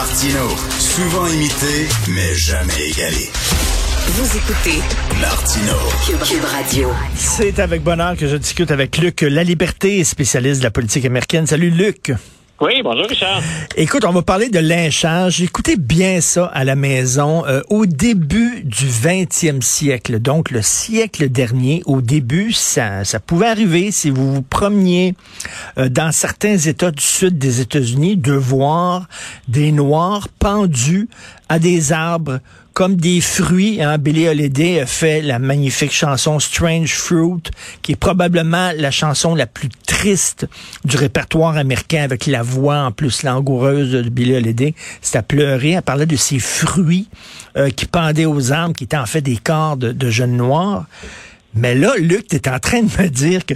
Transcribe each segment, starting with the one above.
Martino, souvent imité, mais jamais égalé. Vous écoutez Martino. Cube, Radio. C'est avec bonheur que je discute avec Luc La Liberté, spécialiste de la politique américaine. Salut Luc. Oui, bonjour Richard. Écoute, on va parler de lynchage. Écoutez bien ça à la maison. Euh, au début du 20e siècle, donc le siècle dernier, au début, ça, ça pouvait arriver si vous vous promeniez euh, dans certains États du sud des États-Unis de voir des Noirs pendus à des arbres comme des fruits. Hein. Billy Holiday a fait la magnifique chanson Strange Fruit, qui est probablement la chanson la plus triste du répertoire américain avec la voix en plus langoureuse de Billy Holiday. C'est à pleurer. Elle parlait de ces fruits euh, qui pendaient aux arbres, qui étaient en fait des corps de, jeunes noirs. Mais là, Luc, tu en train de me dire que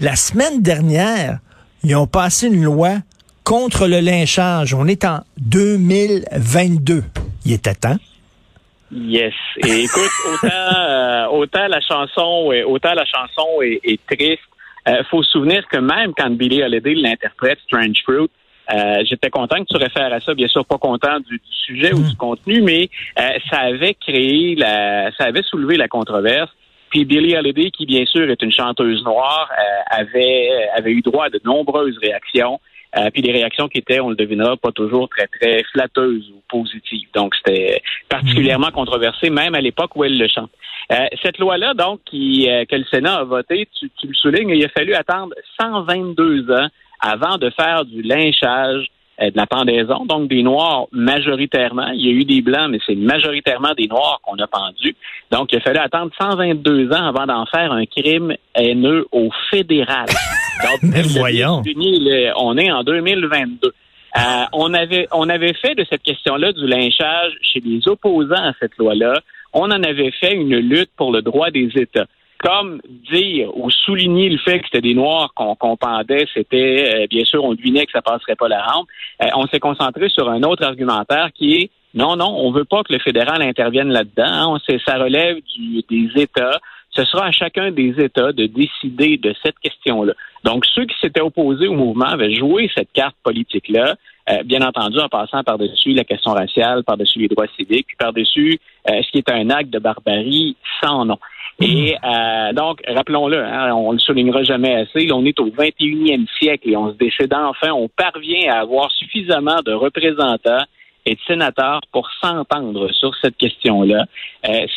la semaine dernière, ils ont passé une loi contre le lynchage. On est en 2022. Il était temps. Yes. Et écoute, autant, euh, autant la chanson, est, autant la chanson est, est triste. Euh, faut se souvenir que même quand Billy Holiday l'interprète, Strange Fruit, euh, j'étais content que tu réfères à ça, bien sûr pas content du, du sujet ou du contenu, mais euh, ça avait créé la, ça avait soulevé la controverse. Puis Billie Holiday, qui bien sûr est une chanteuse noire, euh, avait avait eu droit à de nombreuses réactions. Euh, puis des réactions qui étaient, on le devinera, pas toujours très, très flatteuses ou positives. Donc, c'était particulièrement controversé, même à l'époque où elle le chante. Euh, cette loi-là, donc, qui, euh, que le Sénat a votée, tu, tu, le soulignes, il a fallu attendre 122 ans avant de faire du lynchage de la pendaison, donc des Noirs majoritairement. Il y a eu des Blancs, mais c'est majoritairement des Noirs qu'on a pendus. Donc, il a fallu attendre 122 ans avant d'en faire un crime haineux au fédéral. Donc, Mais voyons. on est en 2022. Euh, on avait on avait fait de cette question-là du lynchage chez les opposants à cette loi-là. On en avait fait une lutte pour le droit des États. Comme dire ou souligner le fait que c'était des Noirs qu'on qu'on pendait, c'était euh, bien sûr on devinait que ça passerait pas la rampe. Euh, on s'est concentré sur un autre argumentaire qui est non non on veut pas que le fédéral intervienne là-dedans. Hein. Ça relève du, des États ce sera à chacun des États de décider de cette question-là. Donc, ceux qui s'étaient opposés au mouvement avaient joué cette carte politique-là, euh, bien entendu en passant par-dessus la question raciale, par-dessus les droits civiques, puis par-dessus euh, ce qui est un acte de barbarie sans nom. Et euh, donc, rappelons-le, hein, on le soulignera jamais assez, on est au 21e siècle et on se décide enfin, on parvient à avoir suffisamment de représentants et de sénateurs pour s'entendre sur cette question-là.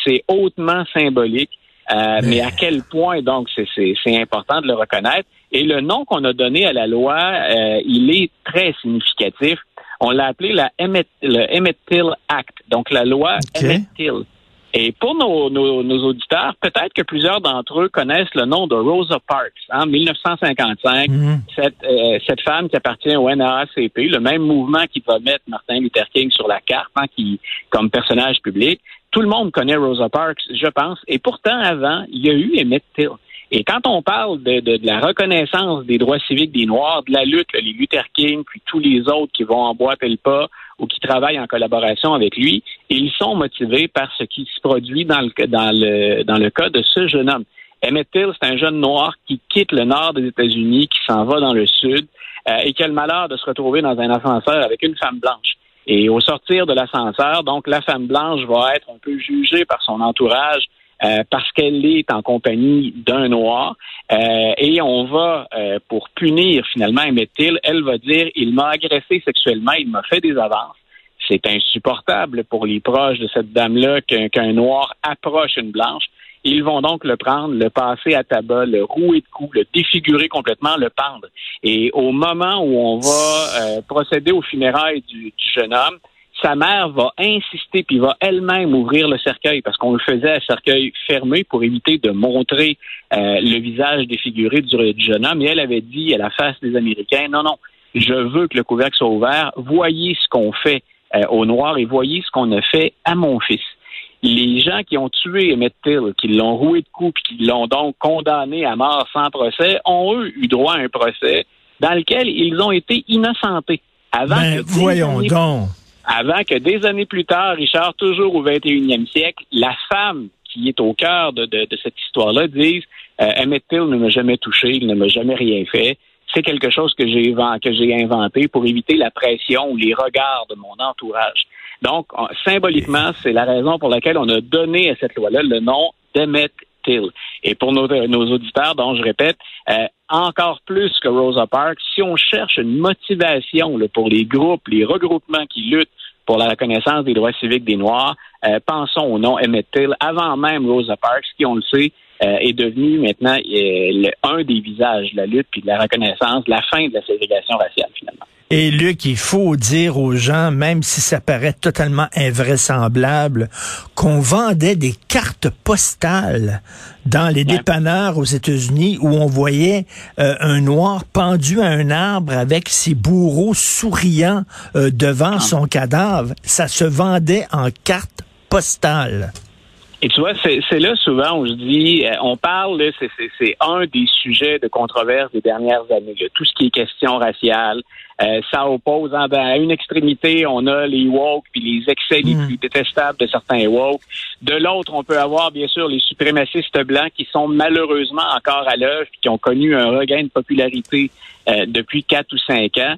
c'est hautement symbolique. Euh, mais à quel point, donc, c'est important de le reconnaître. Et le nom qu'on a donné à la loi, euh, il est très significatif. On l'a appelé la Emmett, le Emmett Till Act, donc la loi Okay. Emmett Till. Et pour nos, nos, nos auditeurs, peut-être que plusieurs d'entre eux connaissent le nom de Rosa Parks. En 1955, Mhm. cette, euh, cette femme qui appartient au NAACP, le même mouvement qui va mettre Martin Luther King sur la carte hein, qui, comme personnage public, tout le monde connaît Rosa Parks, je pense. Et pourtant, avant, il y a eu Emmett Till. Et quand on parle de, de, de, la reconnaissance des droits civiques des Noirs, de la lutte, là, les Luther King, puis tous les autres qui vont emboîter le pas ou qui travaillent en collaboration avec lui, ils sont motivés par ce qui se produit dans le, dans le, dans le cas de ce jeune homme. Emmett Till, c'est un jeune noir qui quitte le nord des États-Unis, qui s'en va dans le sud euh, et qui a le malheur de se retrouver dans un ascenseur avec une femme blanche. Et au sortir de l'ascenseur, donc la femme blanche va être un peu jugée par son entourage euh, parce qu'elle est en compagnie d'un noir. Euh, et on va, euh, pour punir finalement Emmett Till, elle va dire il m'a agressé sexuellement, il m'a fait des avances. C'est insupportable pour les proches de cette dame-là qu'un noir approche une blanche. Ils vont donc le prendre, le passer à tabac, le rouer de coups, le défigurer complètement, le pendre. Et au moment où on va procéder aux funérailles du, du jeune homme, sa mère va insister puis va elle-même ouvrir le cercueil parce qu'on le faisait à cercueil fermé pour éviter de montrer euh, le visage défiguré du, du, jeune homme. Et elle avait dit à la face des Américains, non, non, je veux que le couvercle soit ouvert. Voyez ce qu'on fait euh, aux Noirs et voyez ce qu'on a fait à mon fils. Les gens qui ont tué Emmett Till, qui l'ont roué de coups, puis qui l'ont donc condamné à mort sans procès, ont eux eu droit à un procès dans lequel ils ont été innocentés. Avant ben, voyons donc. Avant que des années plus tard, Richard, toujours au 21e siècle, la femme qui est au cœur de, de, de cette histoire-là dise euh, Emmett Till ne m'a jamais touché, il ne m'a jamais rien fait. c'est quelque chose que j'ai que j'ai inventé pour éviter la pression ou les regards de mon entourage. Donc, symboliquement, c'est la raison pour laquelle on a donné à cette loi-là le nom d'Emmett Et pour nos, nos auditeurs, dont je répète, euh, encore plus que Rosa Parks, si on cherche une motivation pour les groupes, les regroupements qui luttent pour la reconnaissance des droits civiques des Noirs, euh, pensons au nom Emmett Till, avant même Rosa Parks, qui, on le sait, euh, est devenu maintenant un des visages de la lutte puis de la reconnaissance, de la fin de la ségrégation raciale, finalement. Et Luc, il faut dire aux gens, même si ça paraît totalement invraisemblable, qu'on vendait des cartes postales dans les dépanneurs aux États-Unis où on voyait euh, un noir pendu à un arbre avec ses bourreaux souriant euh, devant ah. son cadavre. Ça se vendait en cartes postales. Et tu vois, c'est là souvent où je dis, euh, on parle, c'est un des sujets de controverse des dernières années. Tout ce qui est question raciale, euh, ça oppose hein, ben, à une extrémité, on a les woke puis les excès les hmm. plus détestables de certains woke. De l'autre, on peut avoir bien sûr les suprémacistes blancs qui sont malheureusement encore à l'œuvre qui ont connu un regain de popularité euh, depuis quatre ou cinq ans.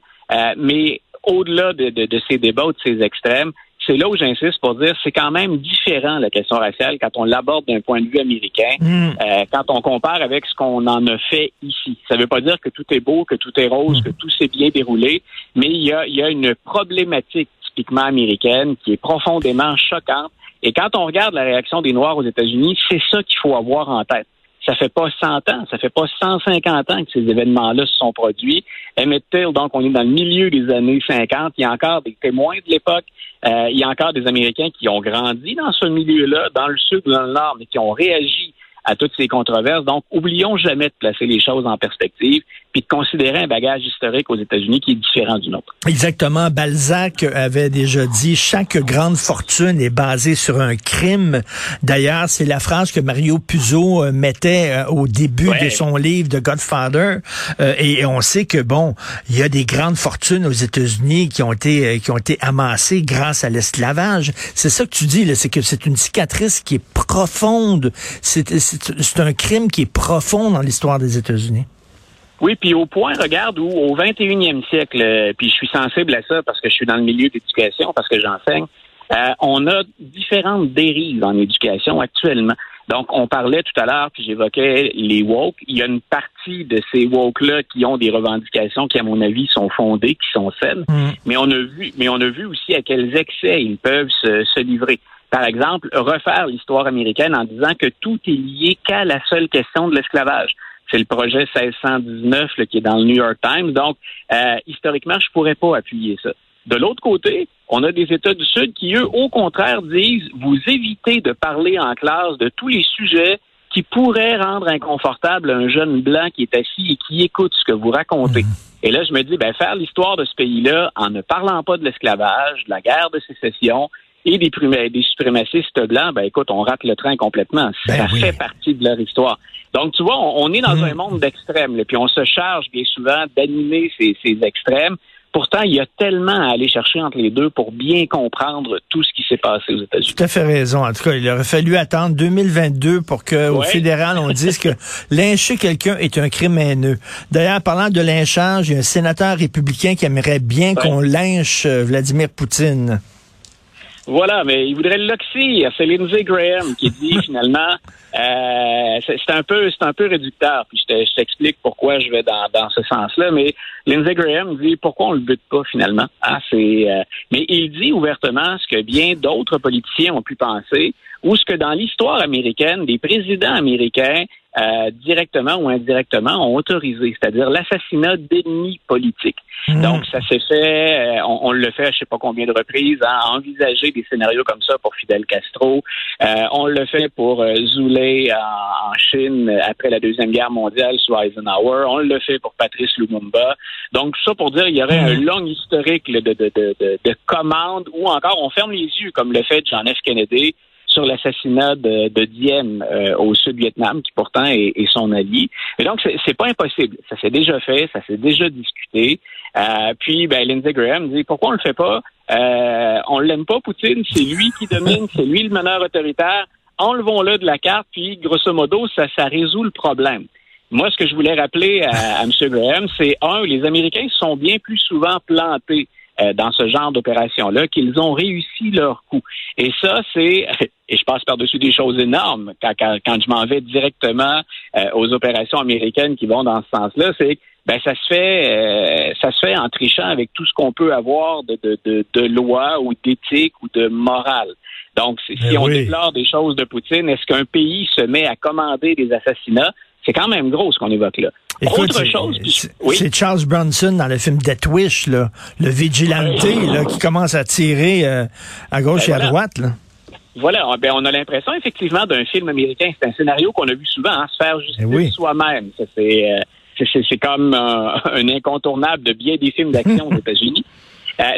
mais au-delà de, de, ces débats ou de ces extrêmes, c'est là où j'insiste pour dire c'est quand même différent la question raciale quand on l'aborde d'un point de vue américain, hmm. euh, quand on compare avec ce qu'on en a fait ici. Ça ne veut pas dire que tout est beau, que tout est rose, hmm. que tout s'est bien déroulé, mais il y a, il y a une problématique typiquement américaine qui est profondément choquante. Et quand on regarde la réaction des Noirs aux États-Unis, c'est ça qu'il faut avoir en tête ça fait pas 100 ans, ça fait pas 150 ans que ces événements-là se sont produits. Emmett Till, donc, on est dans le milieu des années 50. Il y a encore des témoins de l'époque. Euh, il y a encore des Américains qui ont grandi dans ce milieu-là, dans le sud ou dans le nord, mais qui ont réagi à toutes ces controverses. Donc, oublions jamais de placer les choses en perspective puis de considérer un bagage historique aux États-Unis qui est différent du nôtre. Exactement. Balzac avait déjà dit chaque grande fortune est basée sur un crime. D'ailleurs, c'est la phrase que Mario Puzo euh, mettait euh, au début de son livre de Godfather. Euh, et on sait que bon, il y a des grandes fortunes aux États-Unis qui ont été qui ont été amassées grâce à l'esclavage. C'est ça que tu dis c'est que c'est une cicatrice qui est profonde. C'est un crime qui est profond dans l'histoire des États-Unis. Oui, puis au point, regarde, où au 21e siècle, euh, puis je suis sensible à ça parce que je suis dans le milieu d'éducation, parce que j'enseigne, euh, on a différentes dérives en éducation actuellement. Donc, on parlait tout à l'heure, puis j'évoquais les woke. Il y a une partie de ces woke-là qui ont des revendications qui, à mon avis, sont fondées, qui sont saines. Mm. Mais on a vu, mais on a vu aussi à quels excès ils peuvent se, se livrer. Par exemple, refaire l'histoire américaine en disant que tout est lié qu'à la seule question de l'esclavage. C'est le projet 1619 qui est dans le New York Times. Donc, euh, historiquement, je pourrais pas appuyer ça. De l'autre côté, on a des États du Sud qui, eux, au contraire, disent vous évitez de parler en classe de tous les sujets qui pourraient rendre inconfortable un jeune blanc qui est assis et qui écoute ce que vous racontez. Mhm. Et là, je me dis, ben, faire l'histoire de ce pays-là en ne parlant pas de l'esclavage, de la guerre de sécession, et des, des suprémacistes blancs, ben écoute, on rate le train complètement. ça ben fait partie de leur histoire. Donc, tu vois, on, est dans hmm. un monde d'extrêmes, puis on se charge bien souvent d'animer ces, ces extrêmes. Pourtant, il y a tellement à aller chercher entre les deux pour bien comprendre tout ce qui s'est passé aux États-Unis. Tout à fait raison. En tout cas, il aurait fallu attendre 2022 pour que au fédéral on dise que lyncher quelqu'un est un crime haineux. D'ailleurs, parlant de lynchage, il y a un sénateur républicain qui aimerait bien qu'on lynche euh, Vladimir Poutine. Voilà, mais il voudrait le C'est Lindsey Graham qui dit finalement, euh, c'est un peu, c'est un peu réducteur. Puis je t'explique pourquoi je vais dans, dans ce sens-là. Mais Lindsey Graham dit pourquoi on le bute pas finalement? Ah, c'est, euh, mais il dit ouvertement ce que bien d'autres politiciens ont pu penser, ou ce que dans l'histoire américaine, des présidents américains euh, directement ou indirectement, ont autorisé, c'est-à-dire l'assassinat d'ennemis politiques. Hmm. Donc, ça s'est fait, euh, on, le fait, je sais pas combien de reprises, hein, à envisager des scénarios comme ça pour Fidel Castro. Euh, on le fait pour Zule en, Chine après la Deuxième Guerre mondiale sous Eisenhower. On le fait pour Patrice Lumumba. Donc, ça pour dire, il y aurait un hmm. long historique de, de, de, de, de commandes ou encore on ferme les yeux, comme le fait John F. Kennedy sur l'assassinat de, Diem euh, au Sud-Vietnam, qui pourtant est, son allié. Et donc, c'est pas impossible. Ça s'est déjà fait, ça s'est déjà discuté. Euh, puis, ben, Lindsey Graham dit pourquoi on le fait pas? Euh, On l'aime pas, Poutine. C'est lui qui domine, c'est lui le meneur autoritaire. Enlevons-le de la carte, puis grosso modo, ça, ça résout le problème. Moi, ce que je voulais rappeler à, à M. Graham, c'est un, les Américains sont bien plus souvent plantés euh, dans ce genre d'opération-là qu'ils ont réussi leur coup. Et ça, c'est, et je passe par-dessus des choses énormes quand, quand, quand je m'en vais directement euh, aux opérations américaines qui vont dans ce sens-là, c'est ben ça se fait euh, ça se fait en trichant avec tout ce qu'on peut avoir de, de, de, de loi ou d'éthique ou de morale. Donc, si Ben on oui. déplore des choses de Poutine, est-ce qu'un pays se met à commander des assassinats? C'est quand même gros ce qu'on évoque là. Écoute, Autre c'est- chose, c'est oui. Charles Bronson dans le film Death Wish, là, le vigilante là, qui commence à tirer euh, à gauche Ben et à voilà. droite. Là. Voilà, ben on a l'impression effectivement d'un film américain. C'est un scénario qu'on a vu souvent, hein, se faire justice Eh oui. soi-même. C'est, euh, c'est, comme euh, un incontournable de bien des films d'action aux États-Unis.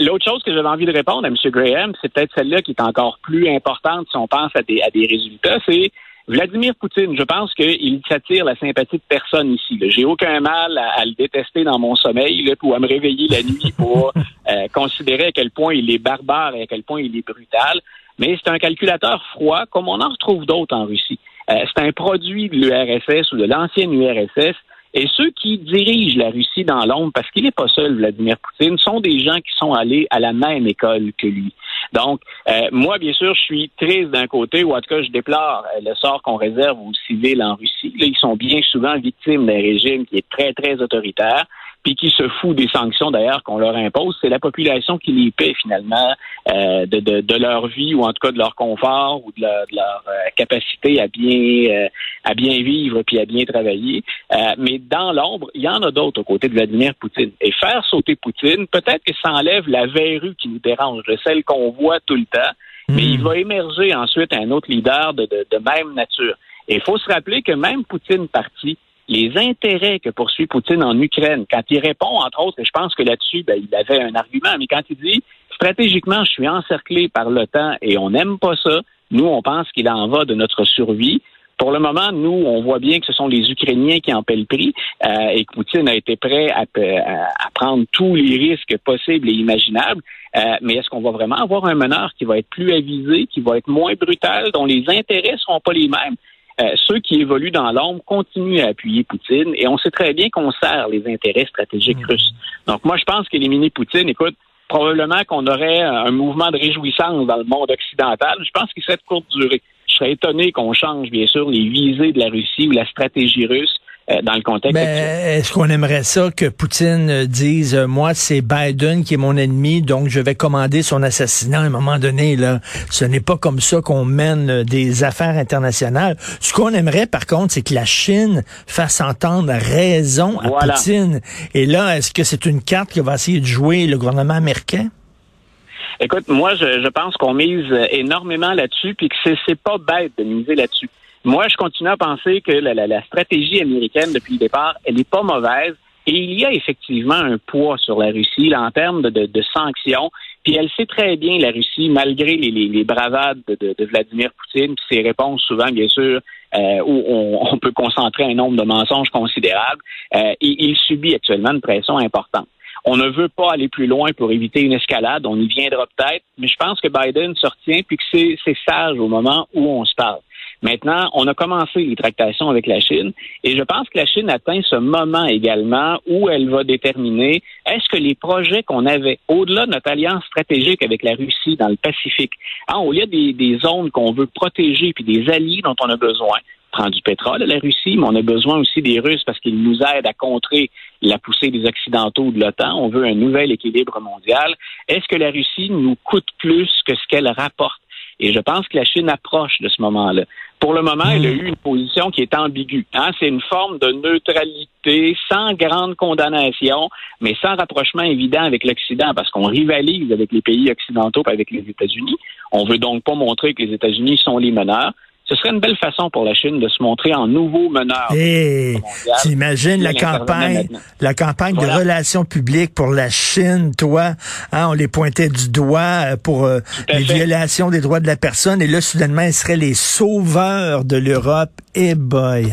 L'autre chose que j'avais envie de répondre à M. Graham, c'est peut-être celle-là qui est encore plus importante si on pense à des, à des résultats, c'est Vladimir Poutine. Je pense qu'il s'attire la sympathie de personne ici. J'ai aucun mal à, à le détester dans mon sommeil là, ou à me réveiller la nuit pour euh, considérer à quel point il est barbare et à quel point il est brutal mais c'est un calculateur froid, comme on en retrouve d'autres en Russie. Euh, c'est un produit de l'URSS ou de l'ancienne URSS. Et ceux qui dirigent la Russie dans l'ombre, parce qu'il n'est pas seul, Vladimir Poutine, sont des gens qui sont allés à la même école que lui. Donc, euh, moi, bien sûr, je suis triste d'un côté, ou en tout cas, je déplore euh, le sort qu'on réserve aux civils en Russie. Là, ils sont bien souvent victimes d'un régime qui est très, très autoritaire puis qui se fout des sanctions d'ailleurs qu'on leur impose, c'est la population qui les paie finalement euh, de, de, de, leur vie ou en tout cas de leur confort ou de leur, de leur euh, capacité à bien euh, à bien vivre puis à bien travailler. Euh, mais dans l'ombre, il y en a d'autres aux côtés de Vladimir Poutine. Et faire sauter Poutine, peut-être que ça enlève la verrue qui nous dérange, de celle qu'on voit tout le temps, mais il va émerger ensuite un autre leader de, de, de même nature. Et il faut se rappeler que même Poutine parti, les intérêts que poursuit Poutine en Ukraine, quand il répond, entre autres, et je pense que là-dessus, ben, il avait un argument, mais quand il dit stratégiquement, je suis encerclé par l'OTAN et on n'aime pas ça, nous, on pense qu'il en va de notre survie. Pour le moment, nous, on voit bien que ce sont les Ukrainiens qui en paient le prix euh, et que Poutine a été prêt à, à, prendre tous les risques possibles et imaginables. Euh, mais est-ce qu'on va vraiment avoir un meneur qui va être plus avisé, qui va être moins brutal, dont les intérêts ne seront pas les mêmes? Euh, ceux qui évoluent dans l'ombre continuent à appuyer Poutine et on sait très bien qu'on sert les intérêts stratégiques mmh. russes. Donc moi, je pense qu'éliminer Poutine, écoute, probablement qu'on aurait un mouvement de réjouissance dans le monde occidental. Je pense qu'il serait de courte durée. Je serais étonné qu'on change, bien sûr, les visées de la Russie ou la stratégie russe dans le contexte Mais est-ce qu'on aimerait ça que Poutine dise euh, moi c'est Biden qui est mon ennemi donc je vais commander son assassinat à un moment donné là? Ce n'est pas comme ça qu'on mène euh, des affaires internationales. Ce qu'on aimerait par contre c'est que la Chine fasse entendre raison à voilà. Poutine. Et là est-ce que c'est une carte que va essayer de jouer le gouvernement américain? Écoute, moi, je, je pense qu'on mise énormément là-dessus, puis que c'est, c'est pas bête de miser là-dessus. Moi, je continue à penser que la, la, la stratégie américaine depuis le départ, elle n'est pas mauvaise. Et il y a effectivement un poids sur la Russie là, en termes de, de, de, sanctions. Puis elle sait très bien, la Russie, malgré les, les, les bravades de, de, Vladimir Poutine, puis ses réponses souvent, bien sûr, euh, où on, on, peut concentrer un nombre de mensonges considérables, euh, il, il subit actuellement une pression importante. On ne veut pas aller plus loin pour éviter une escalade. On y viendra peut-être, mais je pense que Biden se retient puis que c'est sage au moment où on se parle. Maintenant, on a commencé les tractations avec la Chine et je pense que la Chine atteint ce moment également où elle va déterminer est-ce que les projets qu'on avait au-delà de notre alliance stratégique avec la Russie dans le Pacifique, hein, au lieu des, des zones qu'on veut protéger puis des alliés dont on a besoin, prend du pétrole à la Russie, mais on a besoin aussi des Russes parce qu'ils nous aident à contrer la poussée des Occidentaux de l'OTAN. On veut un nouvel équilibre mondial. Est-ce que la Russie nous coûte plus que ce qu'elle rapporte? Et je pense que la Chine approche de ce moment-là. Pour le moment, elle a eu une position qui est ambiguë. Hein? C'est une forme de neutralité sans grande condamnation, mais sans rapprochement évident avec l'Occident, parce qu'on rivalise avec les pays occidentaux et avec les États-Unis. On veut donc pas montrer que les États-Unis sont les meneurs ce serait une belle façon pour la Chine de se montrer en nouveau meneur. Et t'imagines la campagne, la campagne voilà. de relations publiques pour la Chine, toi, hein, on les pointait du doigt pour euh, les fait. violations des droits de la personne, et là, soudainement, ils seraient les sauveurs de l'Europe. Et hey boy!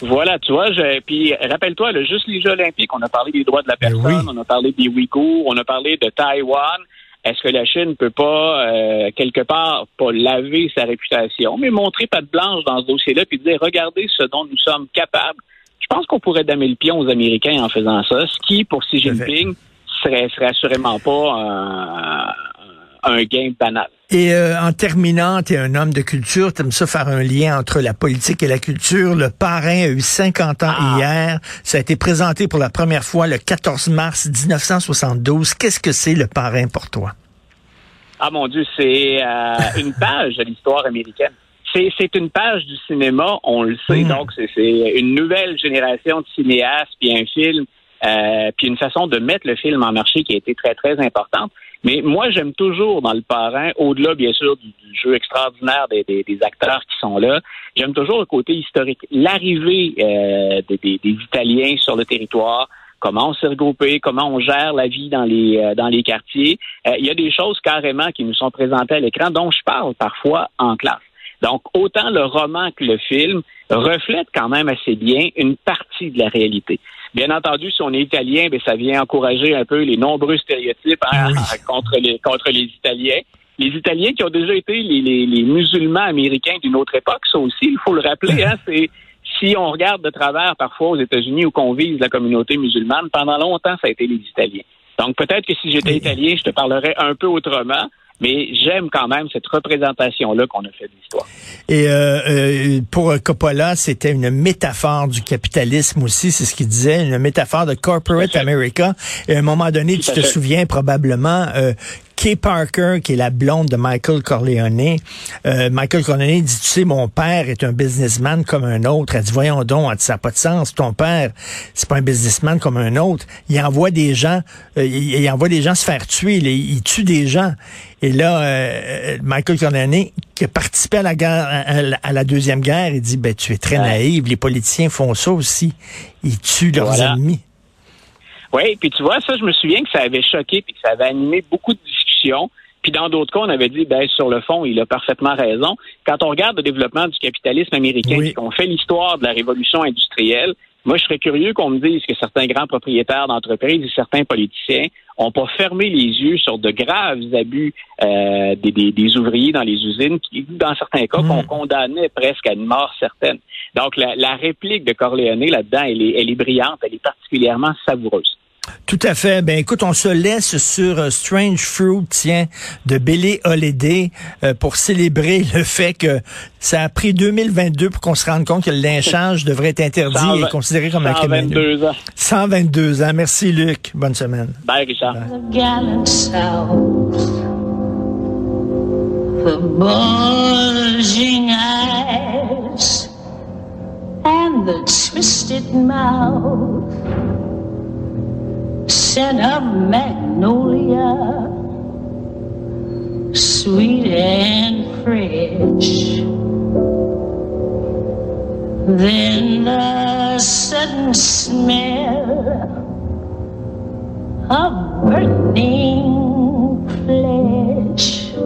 Voilà, tu vois, je, puis rappelle-toi, juste les Jeux olympiques, on a parlé des droits de la personne, oui. on a parlé des Ouïghours, on a parlé de Taïwan. Est-ce que la Chine peut pas, euh, quelque part, pas laver sa réputation, mais montrer patte blanche dans ce dossier-là, puis dire, regardez ce dont nous sommes capables. Je pense qu'on pourrait damer le pion aux Américains en faisant ça, ce qui, pour Xi Jinping, serait, serait assurément pas un, un gain banal. Et euh, en terminant, tu es un homme de culture, tu aimes ça faire un lien entre la politique et la culture. Le parrain a eu 50 ans ah. hier. Ça a été présenté pour la première fois le 14 mars 1972. Qu'est-ce que c'est le parrain pour toi? Ah mon Dieu, c'est euh, une page de l'histoire américaine. C'est une page du cinéma, on le sait. Hmm. Donc, c'est une nouvelle génération de cinéastes, puis un film, euh, puis une façon de mettre le film en marché qui a été très, très importante. Mais moi, j'aime toujours dans le parrain, au-delà bien sûr du, jeu extraordinaire des, acteurs qui sont là, j'aime toujours le côté historique. L'arrivée euh, des, Italiens sur le territoire, comment on s'est regroupé, comment on gère la vie dans les euh, dans les quartiers. Euh, il y a des choses carrément qui nous sont présentées à l'écran dont je parle parfois en classe. Donc, autant le roman que le film reflètent quand même assez bien une partie de la réalité. Bien entendu, si on est italien, ben, ça vient encourager un peu les nombreux stéréotypes hein, contre, les, contre les Italiens. Les Italiens qui ont déjà été les, les, musulmans américains d'une autre époque, ça aussi, il faut le rappeler, hein, c'est si on regarde de travers parfois aux États-Unis où qu'on vise la communauté musulmane, pendant longtemps, ça a été les Italiens. Donc peut-être que si j'étais italien, je te parlerais un peu autrement mais j'aime quand même cette représentation-là qu'on a fait de l'histoire. Et euh, euh, pour Coppola, c'était une métaphore du capitalisme aussi, c'est ce qu'il disait, une métaphore de corporate America. Et à un moment donné, tu te souviens probablement euh, Kay Parker, qui est la blonde de Michael Corleone, euh, Michael Corleone dit, tu sais, mon père est un businessman comme un autre. Elle dit, voyons donc, ça n'a pas de sens. Ton père, c'est pas un businessman comme un autre. Il envoie des gens, euh, il, envoie des gens se faire tuer. Il, tue des gens. Et là, euh, Michael Corleone, qui a participé à la guerre, à, la deuxième guerre, il dit, ben, tu es très naïf. Les politiciens font ça aussi. Ils tuent leurs ennemis. Oui, puis tu vois, ça, je me souviens que ça avait choqué puis que ça avait animé beaucoup de Puis dans d'autres cas, on avait dit, ben, sur le fond, il a parfaitement raison. Quand on regarde le développement du capitalisme américain, et qu'on fait l'histoire de la révolution industrielle, moi, je serais curieux qu'on me dise que certains grands propriétaires d'entreprises et certains politiciens ont pas fermé les yeux sur de graves abus euh, des, ouvriers dans les usines qui, dans certains cas, qu'on hmm. condamnait presque à une mort certaine. Donc, la, réplique de Corleone là-dedans, elle est, elle est brillante, elle est particulièrement savoureuse. Tout à fait. Ben écoute, on se laisse sur euh, Strange Fruit, tiens, de Billy Holiday euh, pour célébrer le fait que ça a pris 2022 pour qu'on se rende compte que le lynchage devrait être interdit et considéré comme un crime. 122 ans. 122 ans. Merci Luc. Bonne semaine. Bye Richard. and the twisted mouth. Scent of magnolia, sweet and fresh. Then the sudden smell of burning